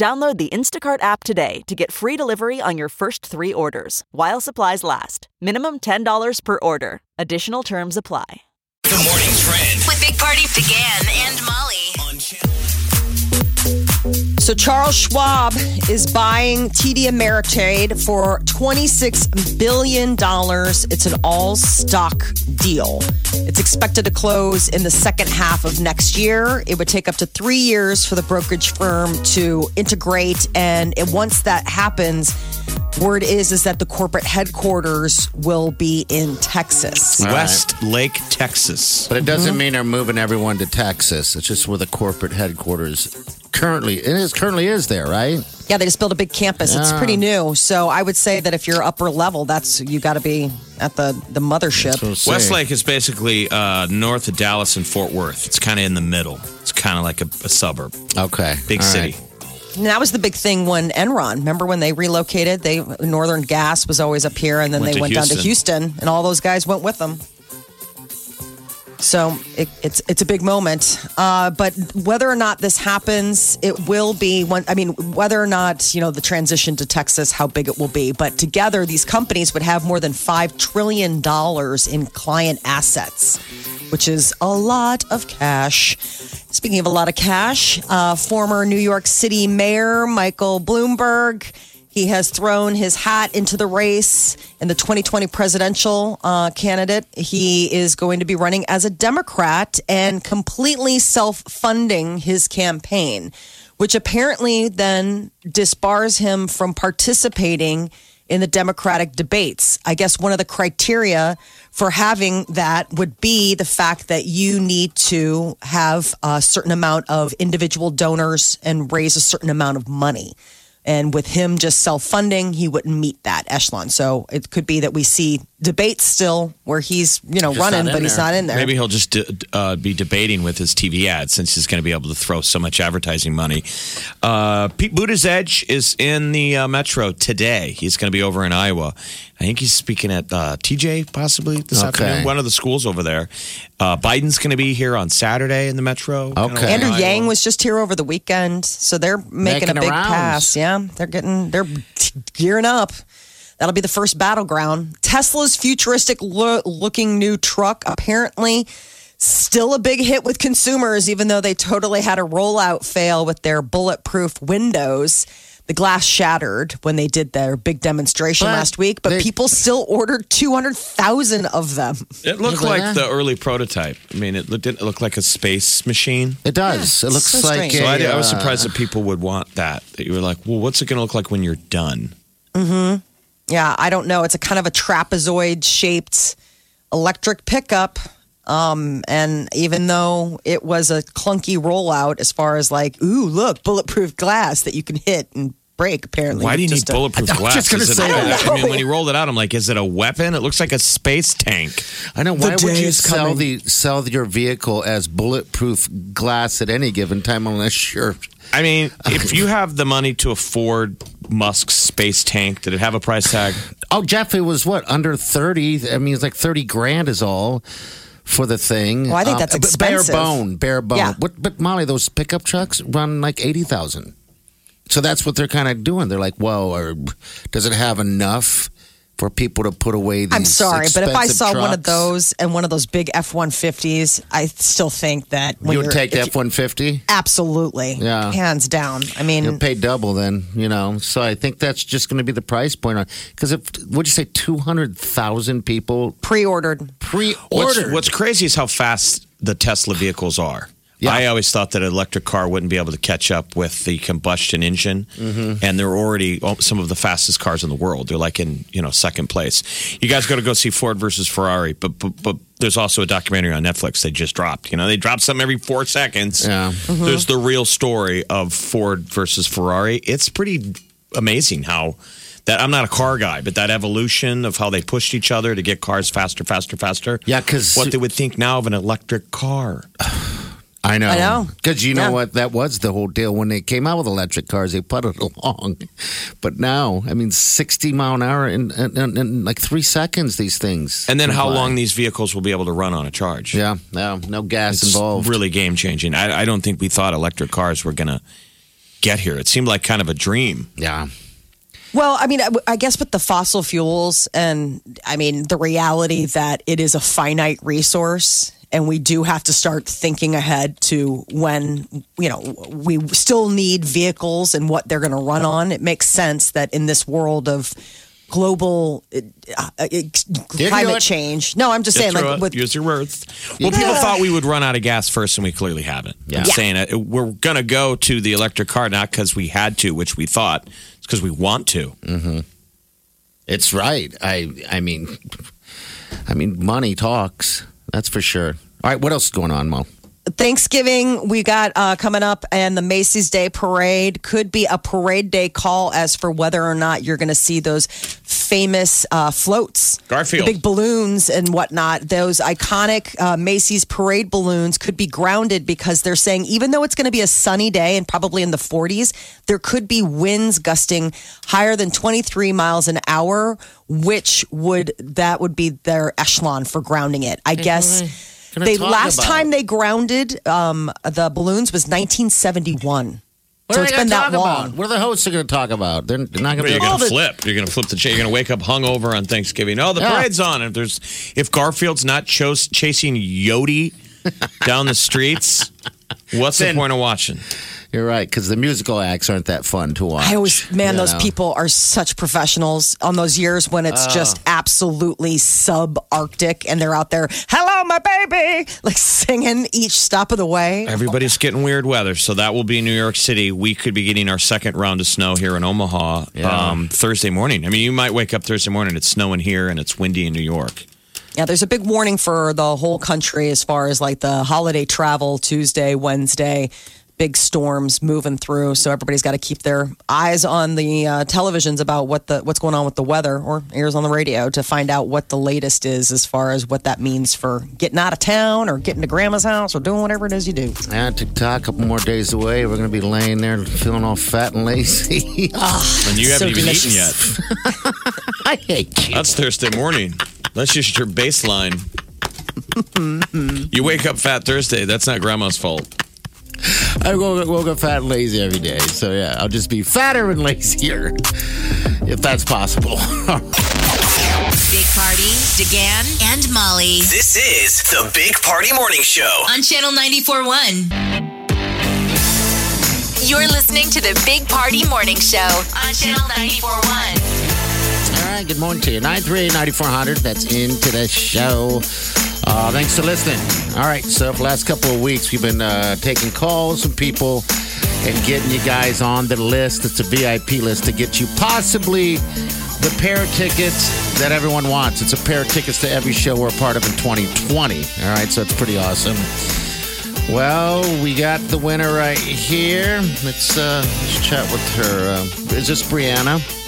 Download the Instacart app today to get free delivery on your first three orders while supplies last. Minimum $10 per order. Additional terms apply. The morning trend With Big Party began and Molly. on channel. So Charles Schwab is buying TD Ameritrade for $26 billion. It's an all stock deal. It's expected to close in the second half of next year. It would take up to three years for the brokerage firm to integrate. And it- once that happens, word is is that the corporate headquarters will be in Texas. West Lake, Texas. But it doesn't mm-hmm. mean they're moving everyone to Texas. It's just where the corporate headquarters currently it is currently is there, right? Yeah, they just built a big campus. It's pretty new. So I would say that if you're upper level, that's you got to be at the the mothership. So say- Westlake is basically uh, north of Dallas and Fort Worth. It's kind of in the middle. It's kind of like a, a suburb, Okay. big All city. right. And that was the big thing when Enron. Remember when they relocated? They Northern Gas was always up here, and then Went they to went down to Houston. Houston, and all those guys went with them. So it, it's it's a big moment, uh, but whether or not this happens, it will be one. I mean, whether or not you know the transition to Texas, how big it will be, but together these companies would have more than five trillion dollars in client assets, which is a lot of cash. Speaking of a lot of cash, uh, former New York City Mayor Michael Bloomberg. He has thrown his hat into the race in the 2020 presidential uh, candidate. He is going to be running as a Democrat and completely self funding his campaign, which apparently then disbars him from participating in the Democratic debates. I guess one of the criteria for having that would be the fact that you need to have a certain amount of individual donors and raise a certain amount of money. And with him just self funding, he wouldn't meet that echelon. So it could be that we see debates still where he's, you know, Just running, not in but he's not in there. Maybe he'll just uh, be debating with his TV ad since he's going to be able to throw so much advertising money. Uh, Pete Buttigieg is in the uh, metro today. He's going to be over in Iowa. I think he's speaking at uh, TJ possibly this Okay. afternoon, one of the schools over there. Uh, Biden's going to be here on Saturday in the metro. kinda Okay. Andrew Yang was just here over the weekend, so they're making, Making a big rounds. pass. Yeah, they're getting they're gearing up. That'll be the first battleground. Tesla's futuristic lo- looking new truck apparently still a big hit with consumers, even though they totally had a rollout fail with their bulletproof windows. The glass shattered when they did their big demonstration But last week, but they- people still ordered 200,000 of them. It looked like like the early prototype. I mean, it looked- didn't look like a space machine. It does. it looks so like strange. So I was uh, surprised that people would want that. That you were like, well, what's it going to look like when you're done? Yeah, I don't know. It's a kind of a trapezoid shaped electric pickup. Um, and even though it was a clunky rollout as far as like, ooh, look, bulletproof glass that you can hit and break, apparently. Why do you need Just a- bulletproof I was glass? just gonna Is it say that. I mean, when he rolled it out, I'm like, is it a weapon? It looks like a space tank. I know. Why would you is sell coming. the sell your vehicle as bulletproof glass at any given time unless you're I mean, if you have the money to afford Musk's space tank, did it have a price tag? Oh, Jeff, it was what under thirty. I mean, it's like thirty grand is all for the thing. Well, I think um, that's but expensive. Bare bone, bare bone. Yeah. What, but Molly, those pickup trucks run like eighty thousand. So that's what they're kind of doing. They're like, whoa, or does it have enough for people to put away? These I'm sorry, but if I expensive saw one of those and one of those big F 150s, I still think that when you would take the F one fifty. Absolutely. Yeah. Hands down. I mean, You'll pay double then, you know. So I think that's just going to be the price point on because if would you say two hundred thousand people pre ordered. Pre-ordered? what's crazy is how fast the Tesla vehicles are. Yeah. I always thought that an electric car wouldn't be able to catch up with the combustion engine, Mm-hmm. and they're already oh, some of the fastest cars in the world. They're like in you know second place. You guys got to go see Ford versus Ferrari, but, but but there's also a documentary on Netflix they just dropped. You know they drop something every four seconds. Yeah. Mm-hmm. There's the real story of Ford versus Ferrari. It's pretty amazing how that I'm not a car guy, but that evolution of how they pushed each other to get cars faster, faster, faster. Yeah, because what they would think now of an electric car. I know. I know. Because you know Yeah. what? That was the whole deal when they came out with electric cars. They put it along. But now, I mean, 60 mile an hour in, in, in, in like three seconds, these things. And then how fly. long these vehicles will be able to run on a charge. Yeah, no, no gas It's involved. really game changing. I, I don't think we thought electric cars were going to get here. It seemed like kind of a dream. yeah. Well, I mean, I, I guess with the fossil fuels, and I mean, the reality that it is a finite resource, and we do have to start thinking ahead to when, you know, we still need vehicles and what they're going to run on. It makes sense that in this world of global uh, uh, climate change. No, I'm just Get saying, like, it. with use your words. Well, people thought we would run out of gas first, and we clearly haven't. I'm Yeah. saying it. We're going to go to the electric car not because we had to, which we thought. It's because we want to. It's right. I I mean, I mean, money talks. That's for sure. All right, what else is going on, Mo? Thanksgiving we got uh, coming up, and the Macy's Day Parade could be a parade day call as for whether or not you're going to see those famous uh, floats, Garfield. the big balloons and whatnot. Those iconic uh, Macy's parade balloons could be grounded because they're saying even though it's going to be a sunny day and probably in the 40s, there could be winds gusting higher than 23 miles an hour, which would that would be their echelon for grounding it. I guess. Gonna They talk last about? time they grounded um, the balloons was 1971. What so are it's they been that long. about? What are the hosts going to talk about? They're, they're not going You're to. going to flip. You're going to flip the chair. You're going to wake up hungover on Thanksgiving. Oh, the Yeah. parade's on. If there's if Garfield's not chos- chasing Odie down the streets, what's the point of watching? You're right, because the musical acts aren't that fun to watch. I always, man, those know? people are such professionals on those years when it's Oh. just absolutely subarctic and they're out there, hello, my baby, like singing each stop of the way. Everybody's getting weird weather, so that will be New York City. We could be getting our second round of snow here in Omaha Yeah. um, Thursday morning. I mean, you might wake up Thursday morning, it's snowing here and it's windy in New York. Yeah, there's a big warning for the whole country as far as like the holiday travel Tuesday, Wednesday, big storms moving through. So everybody's got to keep their eyes on the uh, televisions about what the what's going on with the weather, or ears on the radio to find out what the latest is as far as what that means for getting out of town or getting to grandma's house or doing whatever it is you do. Yeah, TikTok, a couple more days away. We're going to be laying there feeling all fat and lazy. And you haven't even delicious. eaten yet. I hate you. That's Thursday morning. That's just your baseline. you wake up fat Thursday. That's not grandma's fault. I woke, woke up fat and lazy every day. So, yeah, I'll just be fatter and lazier if that's possible. Big Party, DeGan, and Molly This is the Big Party Morning Show. on Channel 94.1. You're listening to the Big Party Morning Show on Channel 94.1. Right, good morning to you. 938 9400. That's into the show. Uh, thanks for listening. All right, so for the last couple of weeks, we've been uh, taking calls from people and getting you guys on the list. It's a VIP list to get you possibly the pair of tickets that everyone wants. It's a pair of tickets to every show we're a part of in 2020. All right, so it's pretty awesome. Well, we got the winner right here. Let's, uh, let's chat with her. Uh, is this Brianna?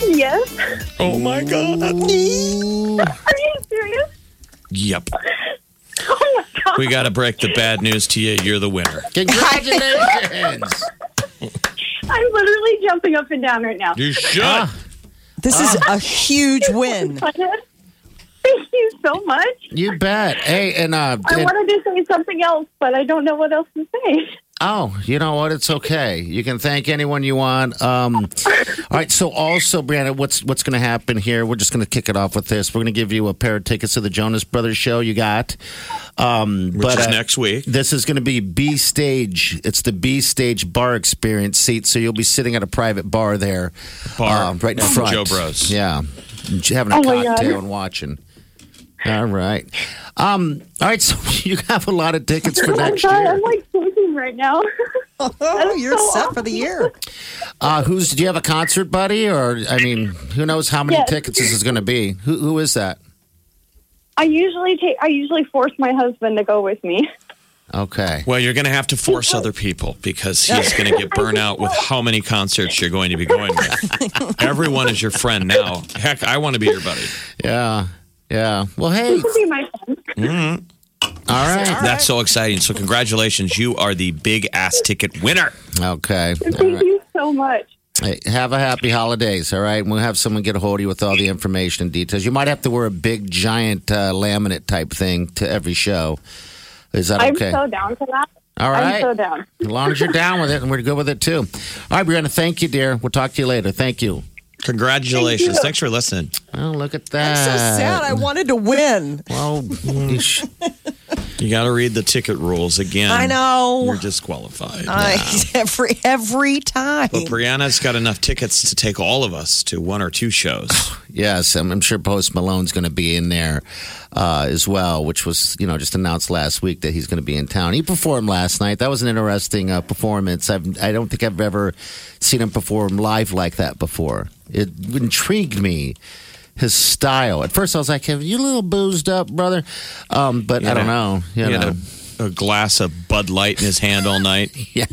Yes. Oh my God. Are you serious? Yep. Oh my god. We got to break the bad news to you. You're the winner. Congratulations! I'm literally jumping up and down right now. You should. Ah. This is a huge win. Thank you so much. you bet. Hey, and uh, I and- wanted to say something else, but I don't know what else to say. Oh, you know what? It's okay. You can thank anyone you want. Um, all right. So, also, Brianna, what's what's going to happen here? We're just going to kick it off with this. We're going to give you a pair of tickets to the Jonas Brothers show. You got, um, Which but is uh, next week. This is going to be B stage. It's the B stage bar experience seat. So you'll be sitting at a private bar there, Bar. uh, right in front. Joe Bros. Yeah, having a Oh, cocktail God. and watching. All right. Um, all right. So you have a lot of tickets for Oh my next god, year. I'm like shaking right now. Oh, you're so set for the year. Uh, who's? Do you have a concert buddy, or I mean, who knows how many Yes. tickets this is going to be? Who, who is that? I usually take. I usually force my husband to go with me. Okay. Well, you're going to have to force other people because he's going to get burnt out with how many concerts you're going to be going with. Everyone is your friend now. Heck, I want to be your buddy. Yeah. Yeah. Well, hey. You can be my friend. All right. That's so exciting. So, congratulations. You are the big ass ticket winner. Okay. Thank right. you so much. Hey, have a happy holidays, all right? We'll have someone get a hold of you with all the information and details. You might have to wear a big, giant uh, laminate type thing to every show. Is that okay? I'm so down for that. all right. I'm so down. As long as you're down with it, and we're good with it too. All right, Brianna, thank you, dear. We'll talk to you later. Thank you. Congratulations. Thank. Thanks for listening. Oh, look at that. I'm that. so sad. I wanted to win. Well, you You got to read the ticket rules again. I know. You're disqualified. I, every every time. But Brianna's got enough tickets to take all of us to one or two shows. yes, I'm, I'm sure Post Malone's going to be in there uh, as well, which was you know just announced last week that he's going to be in town. He performed last night. That was an interesting uh, performance. I've, I don't think I've ever seen him perform live like that before. It intrigued me. His style. At first, I was like, "Have you a little boozed up, brother?" Um, but I don't know. You He had know. a, a glass of Bud Light in his hand all night, Yes.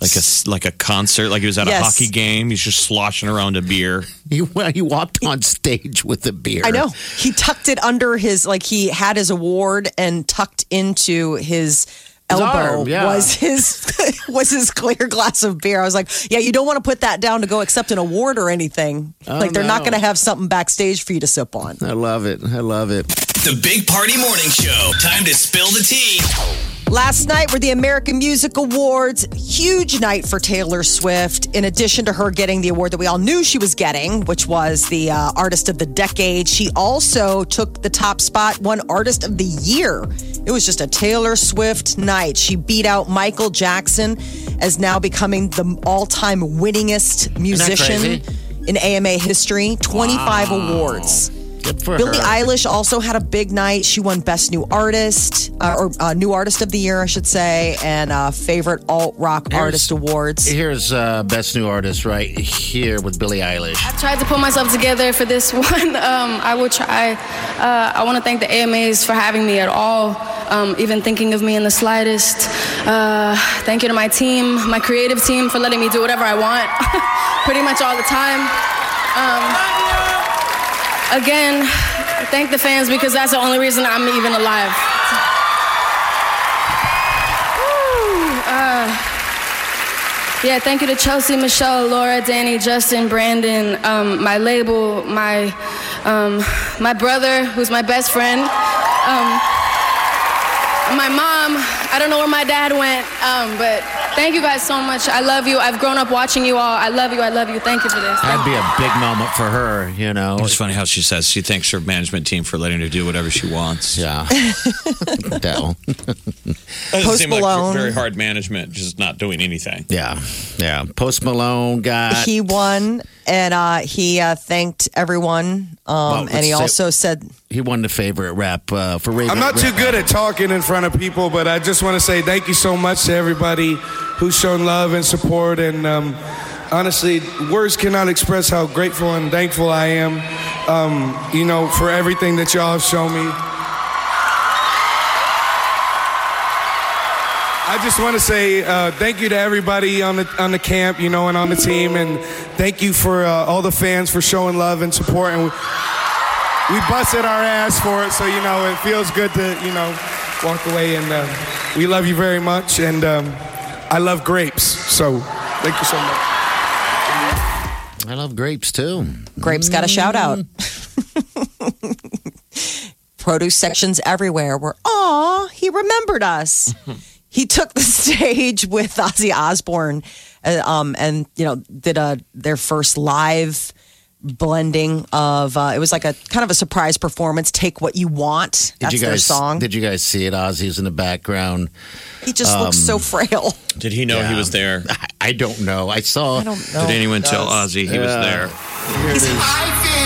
like a like a concert, like he was at a hockey game. He's just sloshing around a beer. He, well, he walked on stage with a beer. I know. He tucked it under his like he had his award and tucked into his elbow arm, yeah. was his was his clear glass of beer. I was like, yeah, you don't want to put that down to go accept an award or anything. Oh, like they're not Oh, going to have something backstage for you to sip on. I love it. I love it. The Big Party Morning Show. Time to spill the tea. Last night were the American Music Awards. Huge night for Taylor Swift. In addition to her getting the award that we all knew she was getting, which was the uh, Artist of the Decade, she also took the top spot, won Artist of the Year. It was just a Taylor Swift night. She beat out Michael Jackson as now becoming the all time winningest musician in AMA history. 25 awards. Good for Billie her. Eilish also had a big night. She won Best New Artist, uh, or uh, New Artist of the Year, I should say, and uh, Favorite Alt Rock Here's- Artist Awards. Here's uh, best new artist right here with Billie Eilish. I tried to pull myself together for this one. Um, I will try. Uh, I want to thank the AMAs for having me at all, um, even thinking of me in the slightest. Uh, thank you to my team, my creative team, for letting me do whatever I want, pretty much all the time. Um, again, thank the fans because that's the only reason I'm even alive. Uh, yeah, thank you to Chelsea, Michelle, Laura, Danny, Justin, Brandon, um, my label, my um, my brother, who's my best friend, um, my mom. I don't know where my dad went, um, but thank you guys so much. I love you. I've grown up watching you all. I love you. I love you. Thank you for this. That'd be a big moment for her, you know. It's funny how she says she thanks her management team for letting her do whatever she wants. Yeah. Dell. Doesn't Post seem like Malone. very hard management, just not doing anything. Yeah. Yeah. Post Malone got. he won, and uh, he uh, thanked everyone. Um, Well, and he say- also said, he won the favorite rap uh, for Raven. I'm not too good at talking in front of people, but I just want to say thank you so much to everybody who's shown love and support. And um, honestly, words cannot express how grateful and thankful I am, um, you know, for everything that y'all have shown me. I just want to say uh, thank you to everybody on the on the camp, you know, and on the team, and thank you for uh, all the fans for showing love and support. And we, we busted our ass for it, so you know it feels good to you know walk away. And uh, we love you very much, and um, I love grapes, so thank you so much. I love grapes too. Grapes got a shout out. Mm. Produce sections everywhere were, aw, he remembered us. he took the stage with Ozzy Osbourne uh, um, and, you know, did a, their first live blending of, uh, it was like a kind of a surprise performance. Take what you want. Did That's you their guys song. Did you guys see it? Ozzy's in the background. he just looks so frail. Did he know he was there? I, I don't know. I saw. I don't know. Did anyone tell Ozzy he was there? Here it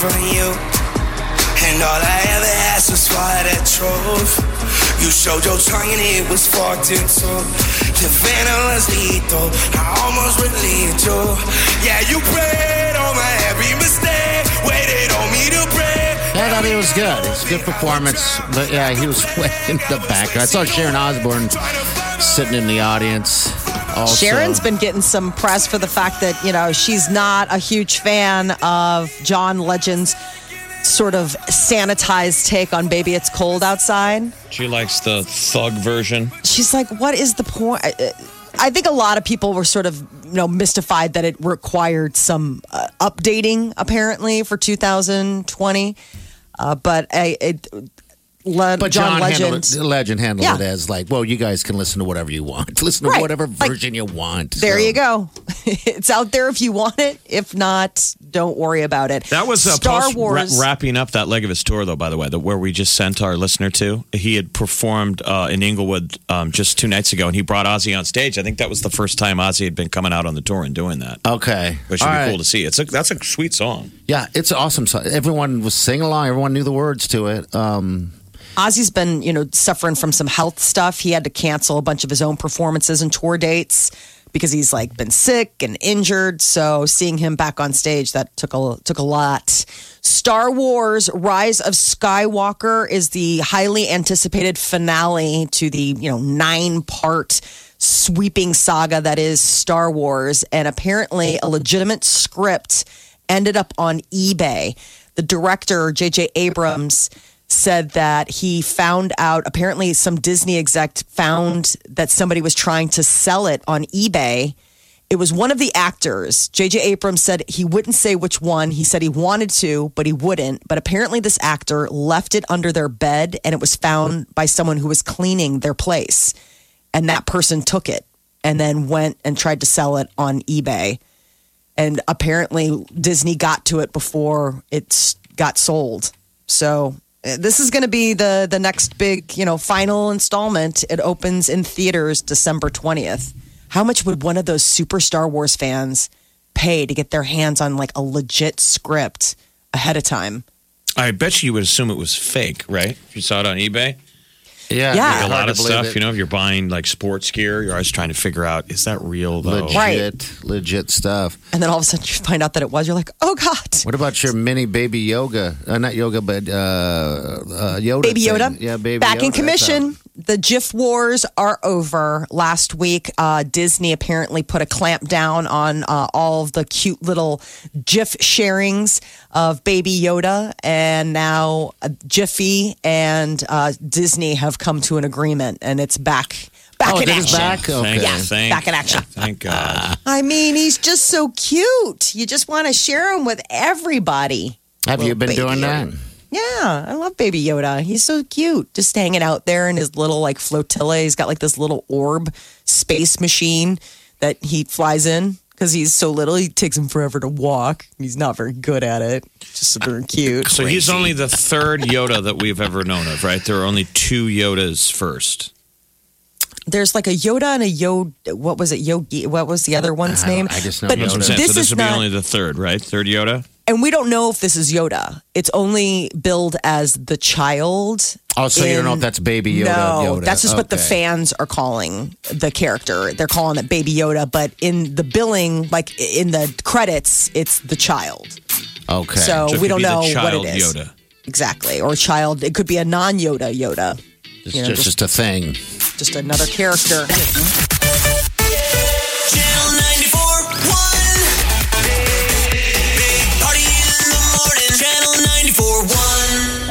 from you. And all I ever asked was for that truth. You showed your tongue and it was forked in two. The venom was lethal. I almost relieved you. Yeah, you preyed on my every mistake. Waited on me to pray. Yeah, I thought he was good. It's good performance. But yeah, he was way in the background. I saw Sharon Osbourne sitting in the audience. Also. Sharon's been getting some press for the fact that, you know, she's not a huge fan of John Legend's sort of sanitized take on Baby It's Cold Outside. She likes the thug version. She's like, what is the point? I- think a lot of people were sort of, you know, mystified that it required some uh, updating apparently for 2020. Uh, but I, it, Le- But John, John, Legend. handled it, Legend handled Yeah. it as like, well, you guys can listen to whatever you want. Listen to Right. whatever Like, version you want. There So- you go. it's out there if you want it. If not, don't worry about it. That was a Star post Wars. wra- wrapping up that leg of his tour, though. By the way, the, where we just sent our listener to, he had performed uh, in Inglewood um, just two nights ago, and he brought Ozzy on stage. I think that was the first time Ozzy had been coming out on the tour and doing that, Okay. which would All be right. cool to see. It's a, that's a sweet song. Yeah, it's an awesome song. Everyone was singing along. Everyone knew the words to it. Um, Ozzy's been, you know, suffering from some health stuff. He had to cancel a bunch of his own performances and tour dates because he's like been sick and injured. So seeing him back on stage that took a took a lot. Star Wars: Rise of Skywalker is the highly anticipated finale to the you know nine part sweeping saga that is Star Wars, and apparently a legitimate script ended up on eBay. The director J.J. Abrams said that he found out apparently some Disney exec found that somebody was trying to sell it on eBay. It was one of the actors. JJ Abrams said he wouldn't say which one. He said he wanted to, but he wouldn't. But apparently this actor left it under their bed and it was found by someone who was cleaning their place. And that person took it and then went and tried to sell it on eBay. And apparently Disney got to it before it got sold. So this is going to be the the next big, you know, final installment. It opens in theaters December 20th. How much would one of those super Star Wars fans pay to get their hands on like a legit script ahead of time? I bet you would assume it was fake, right? If you saw it on eBay. Yeah, Yeah. Like a lot of stuff, it. you know, if you're buying like sports gear, you're always trying to figure out is that real though? legit, Right. legit stuff. And then all of a sudden you find out that it was. You're like, oh god, What about your mini baby yoga? Uh, not yoga, but uh, uh, Yoda. Baby thing. Yoda. Yeah, baby Back Yoda. in That's commission. Out. The GIF wars are over. Last week, uh, Disney apparently put a clamp down on uh, all of the cute little GIF sharings of Baby Yoda, and now uh, Giphy and uh, Disney have come to an agreement, and it's back. Back Oh, in action. back? Thank, Okay. Yeah, thank- back in action. Thank God. I mean, he's just so cute. You just want to share him with everybody. Have you been doing Yoda. that? Yeah, I love Baby Yoda. He's so cute, just hanging out there in his little like flotilla. He's got like this little orb space machine that he flies in because he's so little. He takes him forever to walk. He's not very good at it. Just super cute. So he's only the third Yoda that we've ever known of, right? There are only two Yodas first. There's like a Yoda and a Yoda. What was it? Yogi. What was the other one's I name? I just know But Yoda. That's what I'm saying. this so this is would be not. only the third, right? Third Yoda. And we don't know if this is Yoda. It's only billed as the child. Oh, so you don't know if that's Baby Yoda? No, Yoda. that's just what the fans are calling the character. They're calling it Baby Yoda, but in the billing, like in the credits, it's the child. Okay. So, So we don't be the know what it is Yoda. exactly, or child. It could be a non-Yoda Yoda, it's you know, just, just- just a thing. just another character.